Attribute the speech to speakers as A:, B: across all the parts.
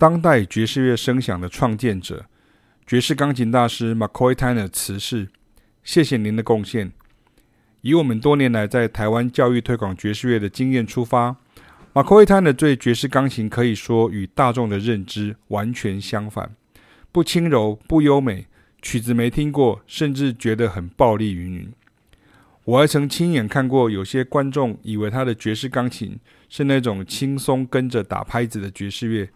A: 当代爵士乐声响的创建者，爵士钢琴大师 McCoy Tyner 辞世。谢谢您的贡献。以我们多年来在台湾教育推广爵士乐的经验出发，McCoy Tyner 对爵士钢琴可以说与大众的认知完全相反，不轻柔，不优美，曲子没听过，甚至觉得很暴力云云。我还曾亲眼看过有些观众以为他的爵士钢琴是那种轻松跟着打拍子的爵士乐，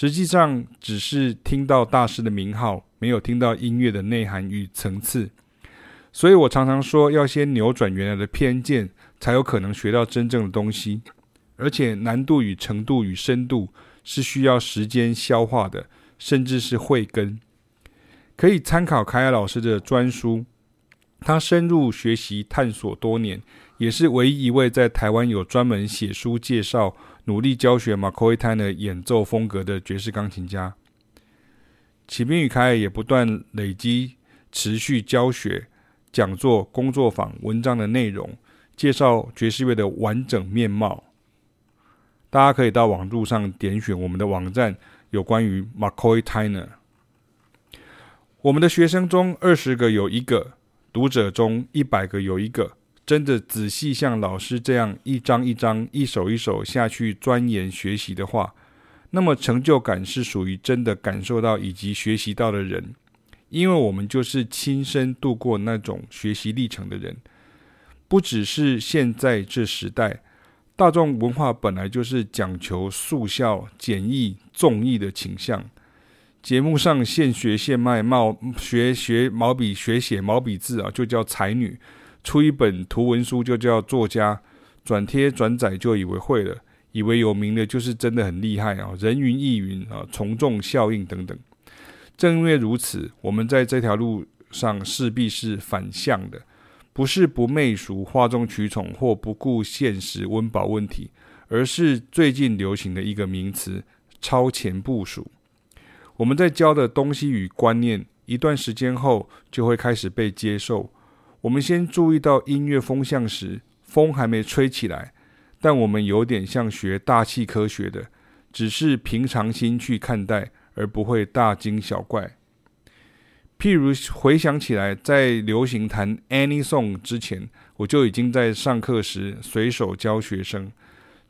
A: 实际上只是听到大师的名号，没有听到音乐的内涵与层次。所以我常常说，要先扭转原来的偏见，才有可能学到真正的东西。而且难度与程度与深度是需要时间消化的，甚至是慧根。可以参考凯尔老师的专书。他深入学习探索多年，也是唯一一位在台湾有专门写书介绍、努力教学 McCoy Tyner 演奏风格的爵士钢琴家。启斌与凯尔也不断累积持续教学、讲座、工作坊、文章的内容，介绍爵士乐的完整面貌。大家可以到网路上点选我们的网站，有关于 McCoy Tyner。我们的学生中，二十个有一个。读者中一百个有一个真的仔细像老师这样一张一张、一首一首下去钻研学习的话，那么成就感是属于真的感受到以及学习到的人，因为我们就是亲身度过那种学习历程的人。不只是现在这时代，大众文化本来就是讲求速效、简易、综艺的倾向。节目上现学现卖，毛学学毛笔学写毛笔字啊，就叫才女；出一本图文书就叫作家；转贴转载就以为会了，以为有名的就是真的很厉害啊！人云亦云啊，从众效应等等。正因为如此，我们在这条路上势必是反向的，不是不媚俗、哗众取宠或不顾现实温饱问题，而是最近流行的一个名词——超前部署。我们在教的东西与观念，一段时间后就会开始被接受。我们先注意到音乐风向时，风还没吹起来，但我们有点像学大气科学的，只是平常心去看待，而不会大惊小怪。譬如回想起来，在流行弹 Any Song 之前，我就已经在上课时随手教学生。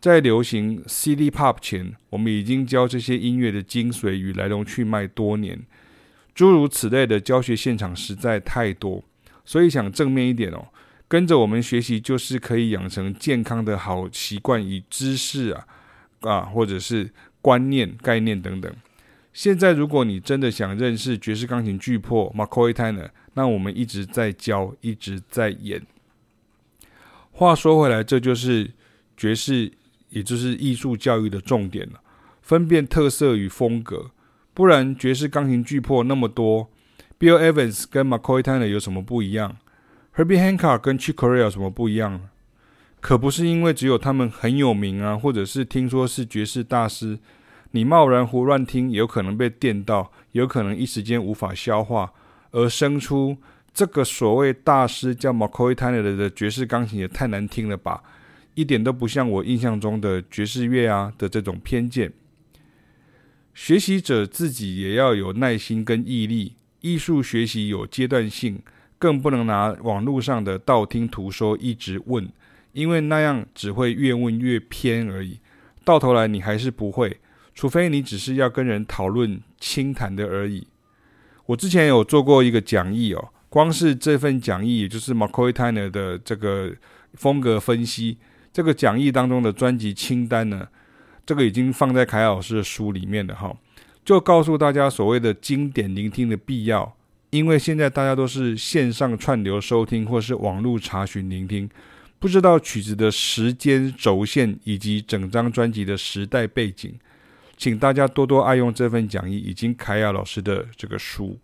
A: 在流行 CD Pop 前，我们已经教这些音乐的精髓与来龙去脉多年。诸如此类的教学现场实在太多，所以想正面一点哦，跟着我们学习就是可以养成健康的好习惯与知识啊啊，或者是观念、概念等等。现在，如果你真的想认识爵士钢琴巨擘 McCoy Tyner，那我们一直在教，一直在演。话说回来，这就是爵士。也就是艺术教育的重点了，分辨特色与风格，不然爵士钢琴巨擘那么多，Bill Evans 跟 McCoy Tyner 有什么不一样？Herbie Hancock 跟 Chick Corea 有什么不一样？可不是因为只有他们很有名啊，或者是听说是爵士大师，你贸然胡乱听，有可能被电到，有可能一时间无法消化，而生出这个所谓大师叫 McCoy Tyner 的爵士钢琴也太难听了吧？一点都不像我印象中的爵士乐啊的这种偏见。学习者自己也要有耐心跟毅力。艺术学习有阶段性，更不能拿网络上的道听途说一直问，因为那样只会越问越偏而已。到头来你还是不会，除非你只是要跟人讨论轻谈的而已。我之前有做过一个讲义哦，光是这份讲义，也就是 McCoy Tyner 的这个风格分析。这个讲义当中的专辑清单呢，这个已经放在凯老师的书里面了哈，就告诉大家所谓的经典聆听的必要，因为现在大家都是线上串流收听或是网络查询聆听，不知道曲子的时间轴线以及整张专辑的时代背景，请大家多多爱用这份讲义以及凯亚老师的这个书。